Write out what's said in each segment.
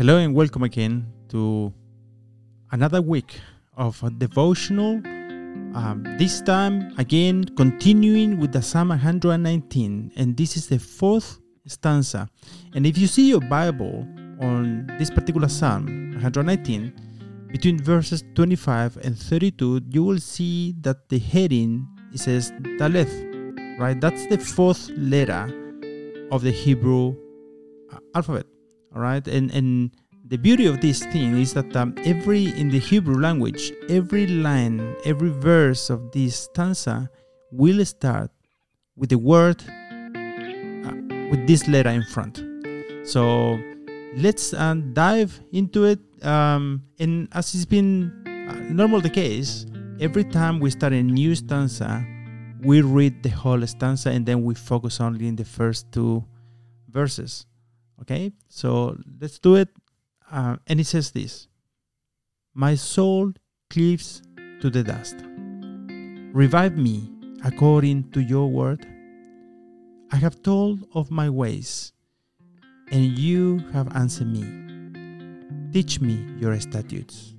Hello and welcome again to another week of devotional. Um, this time, again, continuing with the Psalm 119, and this is the fourth stanza. And if you see your Bible on this particular Psalm 119, between verses 25 and 32, you will see that the heading it says Daleth, right? That's the fourth letter of the Hebrew uh, alphabet, all right? And and the beauty of this thing is that um, every in the Hebrew language, every line, every verse of this stanza will start with the word uh, with this letter in front. So let's uh, dive into it. Um, and as it's been uh, normal the case, every time we start a new stanza, we read the whole stanza and then we focus only in the first two verses. Okay, so let's do it. Uh, and it says this My soul cleaves to the dust. Revive me according to your word. I have told of my ways, and you have answered me. Teach me your statutes.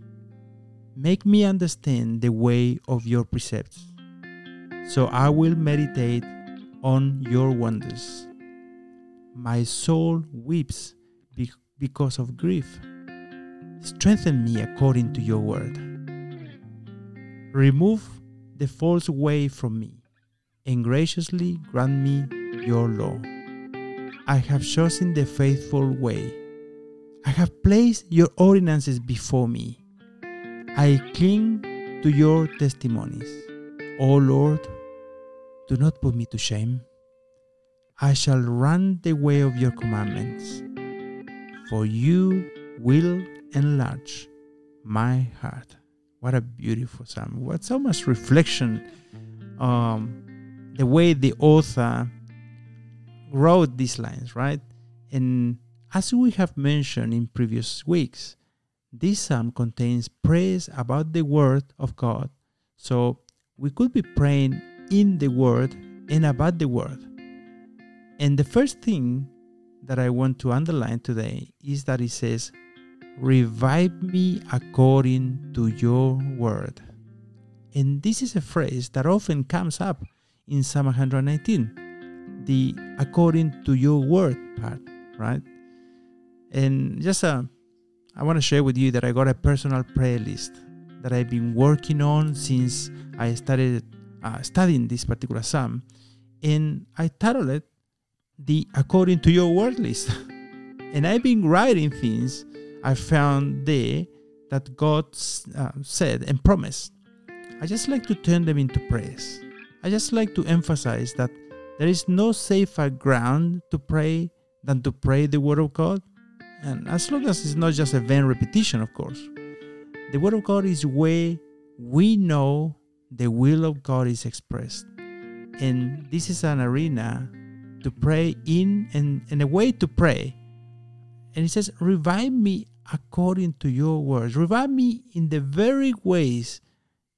Make me understand the way of your precepts, so I will meditate on your wonders. My soul weeps because of grief. Strengthen me according to your word. Remove the false way from me, and graciously grant me your law. I have chosen the faithful way. I have placed your ordinances before me. I cling to your testimonies. O Lord, do not put me to shame. I shall run the way of your commandments, for you will enlarge my heart. What a beautiful psalm. What so much reflection. Um, the way the author wrote these lines, right? And as we have mentioned in previous weeks, this psalm contains praise about the word of God. So we could be praying in the word and about the word. And the first thing that I want to underline today is that it says, Revive me according to your word. And this is a phrase that often comes up in Psalm 119, the according to your word part, right? And just uh, I want to share with you that I got a personal prayer list that I've been working on since I started uh, studying this particular psalm. And I titled it the according to your word list. and I've been writing things I found there that God uh, said and promised. I just like to turn them into prayers. I just like to emphasize that there is no safer ground to pray than to pray the Word of God. And as long as it's not just a vain repetition, of course, the Word of God is where we know the will of God is expressed. And this is an arena to pray in and, and a way to pray. And he says, Revive me according to your words. Revive me in the very ways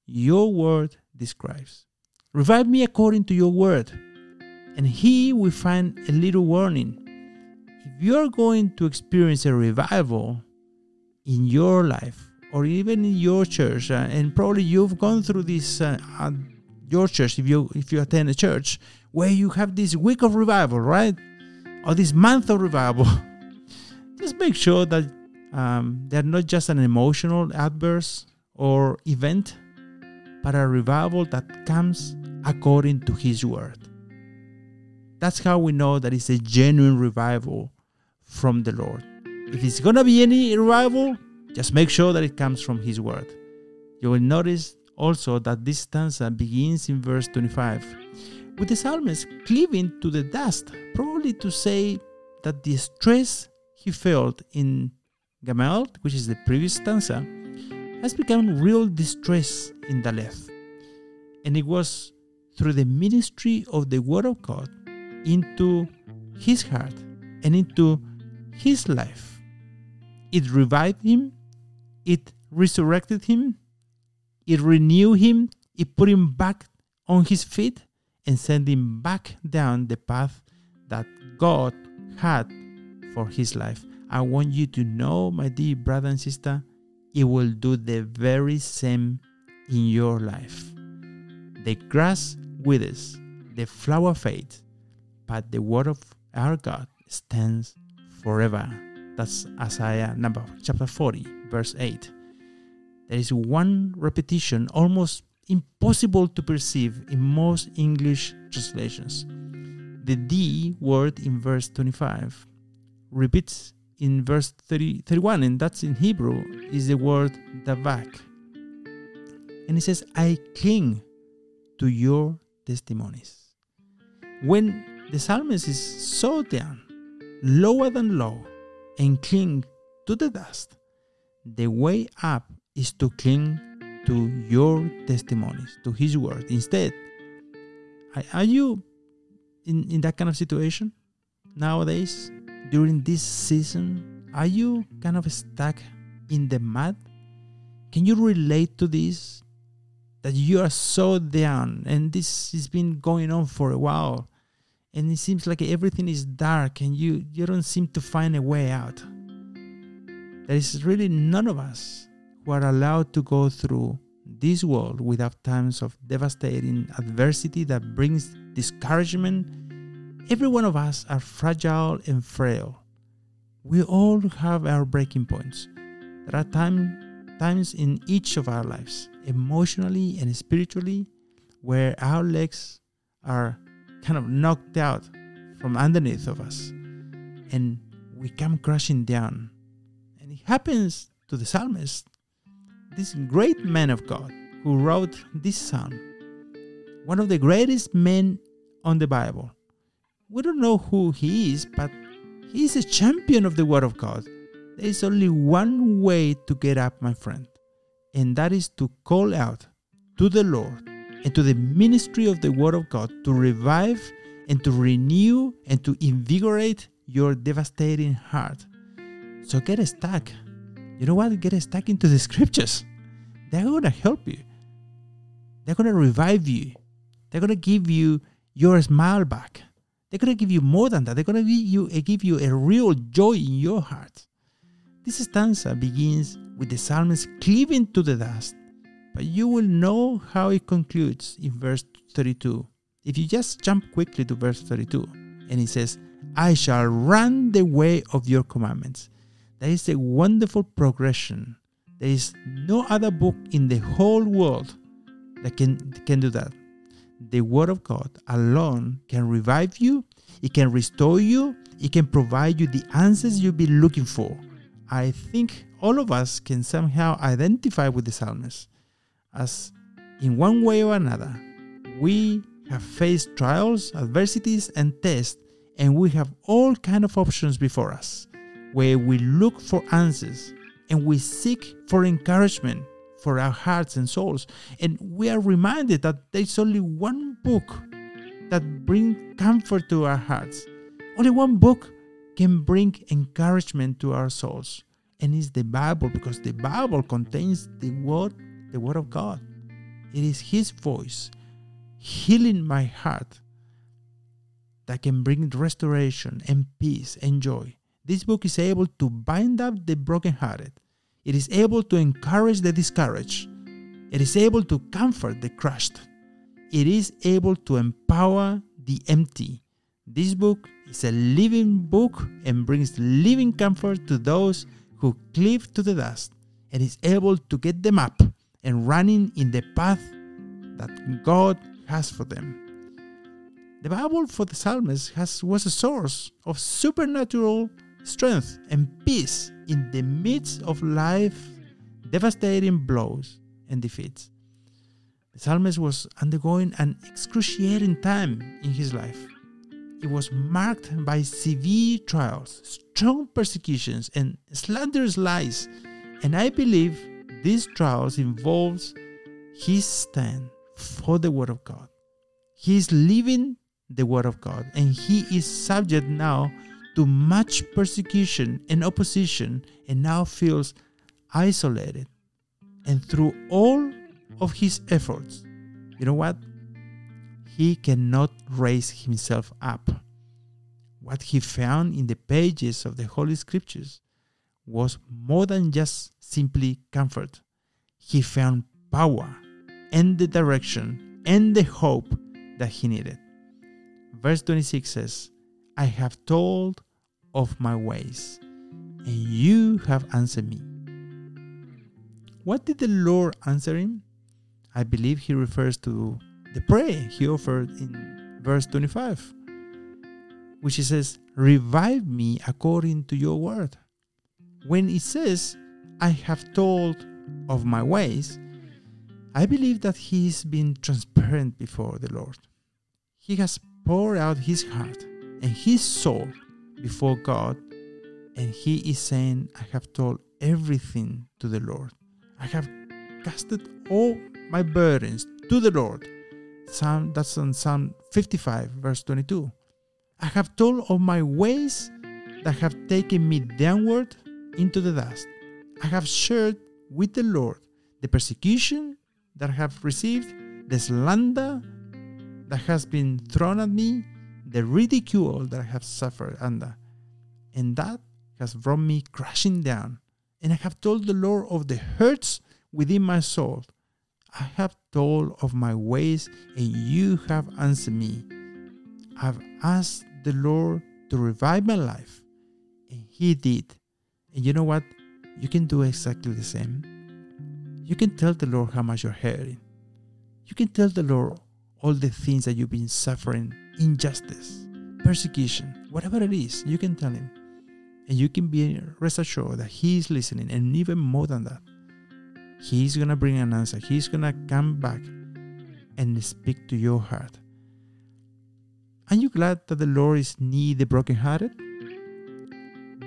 your word describes. Revive me according to your word. And here we find a little warning. If you are going to experience a revival in your life or even in your church, uh, and probably you've gone through this uh, your church if you if you attend a church where you have this week of revival, right? Or this month of revival. Just make sure that um, they're not just an emotional outburst or event, but a revival that comes according to His word. That's how we know that it's a genuine revival from the Lord. If it's to be any revival, just make sure that it comes from His word. You will notice also that this stanza begins in verse 25 with the psalmist cleaving to the dust, probably to say that the stress he felt in Gamel, which is the previous stanza, has become real distress in Daleth. And it was through the ministry of the Word of God into his heart and into his life. It revived him, it resurrected him, it renewed him, it put him back on his feet, and sent him back down the path that God had for his life I want you to know, my dear brother and sister, it will do the very same in your life. The grass withers, the flower fades, but the word of our God stands forever. That's Isaiah number chapter 40, verse 8. There is one repetition almost impossible to perceive in most English translations. The D word in verse 25 repeats in verse 30, 31, and that's in Hebrew, is the word davak. And it says, I cling to your testimonies. When the psalmist is so down, lower than low, and cling to the dust, the way up is to cling to your testimonies, to his word. Instead, are you in, in that kind of situation nowadays? During this season, are you kind of stuck in the mud? Can you relate to this? That you are so down and this has been going on for a while and it seems like everything is dark and you, you don't seem to find a way out. There is really none of us who are allowed to go through this world without times of devastating adversity that brings discouragement. Every one of us are fragile and frail. We all have our breaking points. There are time, times in each of our lives, emotionally and spiritually, where our legs are kind of knocked out from underneath of us and we come crashing down. And it happens to the psalmist this great man of God who wrote this psalm, one of the greatest men on the Bible. We don't know who he is, but he is a champion of the Word of God. There is only one way to get up, my friend, and that is to call out to the Lord and to the ministry of the Word of God to revive and to renew and to invigorate your devastating heart. So get stuck you know what? Get stuck into the scriptures. They're going to help you. They're going to revive you. They're going to give you your smile back. They're going to give you more than that. They're going to give you, uh, give you a real joy in your heart. This stanza begins with the psalmist cleaving to the dust, but you will know how it concludes in verse 32. If you just jump quickly to verse 32, and it says, I shall run the way of your commandments. That is a wonderful progression. There is no other book in the whole world that can, can do that. The Word of God alone can revive you, it can restore you, it can provide you the answers you've been looking for. I think all of us can somehow identify with the psalmist, as in one way or another, we have faced trials, adversities, and tests, and we have all kind of options before us where we look for answers and we seek for encouragement for our hearts and souls. And we are reminded that there's only one book that brings comfort to our hearts. Only one book can bring encouragement to our souls. And it's the Bible because the Bible contains the word, the word of God. It is his voice healing my heart that can bring restoration and peace and joy. This book is able to bind up the brokenhearted. It is able to encourage the discouraged. It is able to comfort the crushed. It is able to empower the empty. This book is a living book and brings living comfort to those who cleave to the dust and is able to get them up and running in the path that God has for them. The Bible for the psalmist has, was a source of supernatural strength and peace in the midst of life devastating blows and defeats. The psalmist was undergoing an excruciating time in his life. It was marked by severe trials, strong persecutions, and slanderous lies. And I believe these trials involves his stand for the word of God. He is living the word of God, and he is subject now to much persecution and opposition and now feels isolated. And through all of his efforts, you know what? He cannot raise himself up. what he found in the pages of the Holy Scriptures was more than just simply comfort. He found power and the direction and the hope that he needed. Verse 26 says, I have told of my ways, and you have answered me. What did the Lord answer him? I believe he refers to the prayer he offered in verse 25, which he says, Revive me according to your word. When it says, I have told of my ways, I believe that he's been transparent before the Lord. He has poured out his heart and his soul before God, and he is saying, I have told everything to the Lord. I have casted all my burdens to the Lord. Psalm that's on Psalm 55, verse 22. I have told of my ways that have taken me downward into the dust. I have shared with the Lord the persecution that I have received, the slander that has been thrown at me, the ridicule that I have suffered under. And that has brought me crashing down. And I have told the Lord of the hurts within my soul. I have told of my ways, and you have answered me. I've asked the Lord to revive my life, and He did. And you know what? You can do exactly the same. You can tell the Lord how much you're hurting. You can tell the Lord all the things that you've been suffering injustice, persecution, whatever it is, you can tell Him. And you can be rest assured that He is listening, and even more than that, He's gonna bring an answer. He's gonna come back and speak to your heart. Are you glad that the Lord is near the brokenhearted?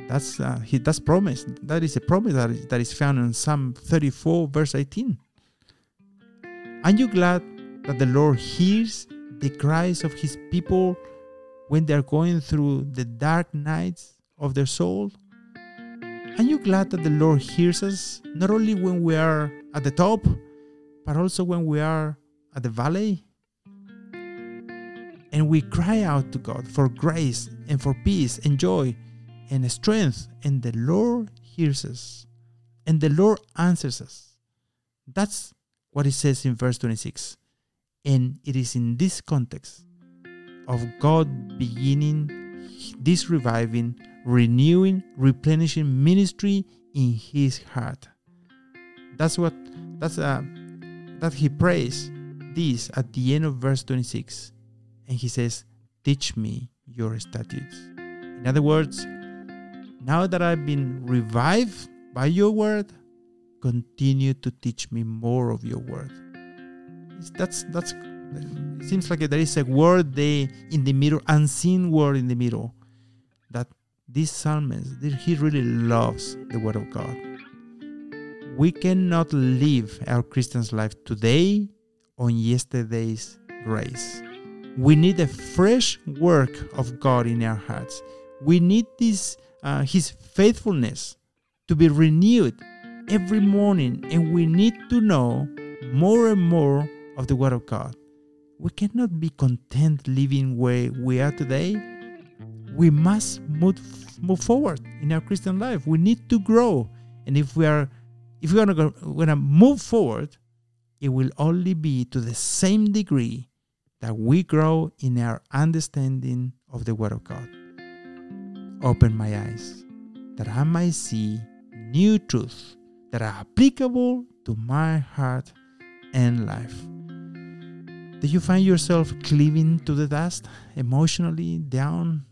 That's uh, he that's promise. That is a promise that is, that is found in Psalm 34, verse 18. Are you glad that the Lord hears the cries of his people when they are going through the dark nights of their soul? Are you glad that the Lord hears us not only when we are at the top, but also when we are at the valley? And we cry out to God for grace and for peace and joy and strength, and the Lord hears us, and the Lord answers us. That's what it says in verse 26. And it is in this context of God beginning this reviving, renewing, replenishing ministry in his heart. That's what that's uh, that he prays this at the end of verse 26. And he says, Teach me your statutes. In other words, now that I've been revived by your word, continue to teach me more of your word. That's that's it seems like there is a word there in the middle, unseen word in the middle, that this psalmist he really loves the word of God. We cannot live our Christian's life today on yesterday's grace. We need a fresh work of God in our hearts. We need this uh, His faithfulness to be renewed every morning, and we need to know more and more of the Word of God. We cannot be content living where we are today. We must move move forward in our Christian life. We need to grow, and if we are if we are going to move forward, it will only be to the same degree that we grow in our understanding of the Word of God. Open my eyes that I might see new truths that are applicable to my heart and life. Do you find yourself cleaving to the dust, emotionally down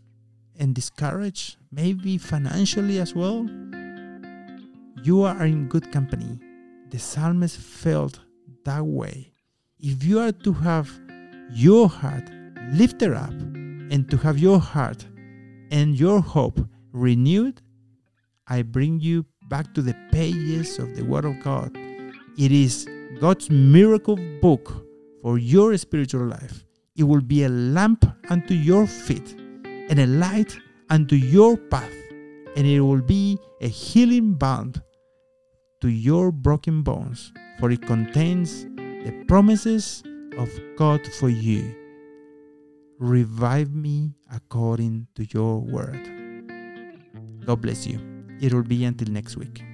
and discouraged, maybe financially as well? You are in good company. The psalmist felt that way. If you are to have your heart lifted up and to have your heart and your hope renewed, I bring you back to the pages of the Word of God. It is God's miracle book for your spiritual life. It will be a lamp unto your feet and a light unto your path, and it will be a healing balm to your broken bones, for it contains the promises of God for you. revive me according to your word. God bless you. It will be until next week.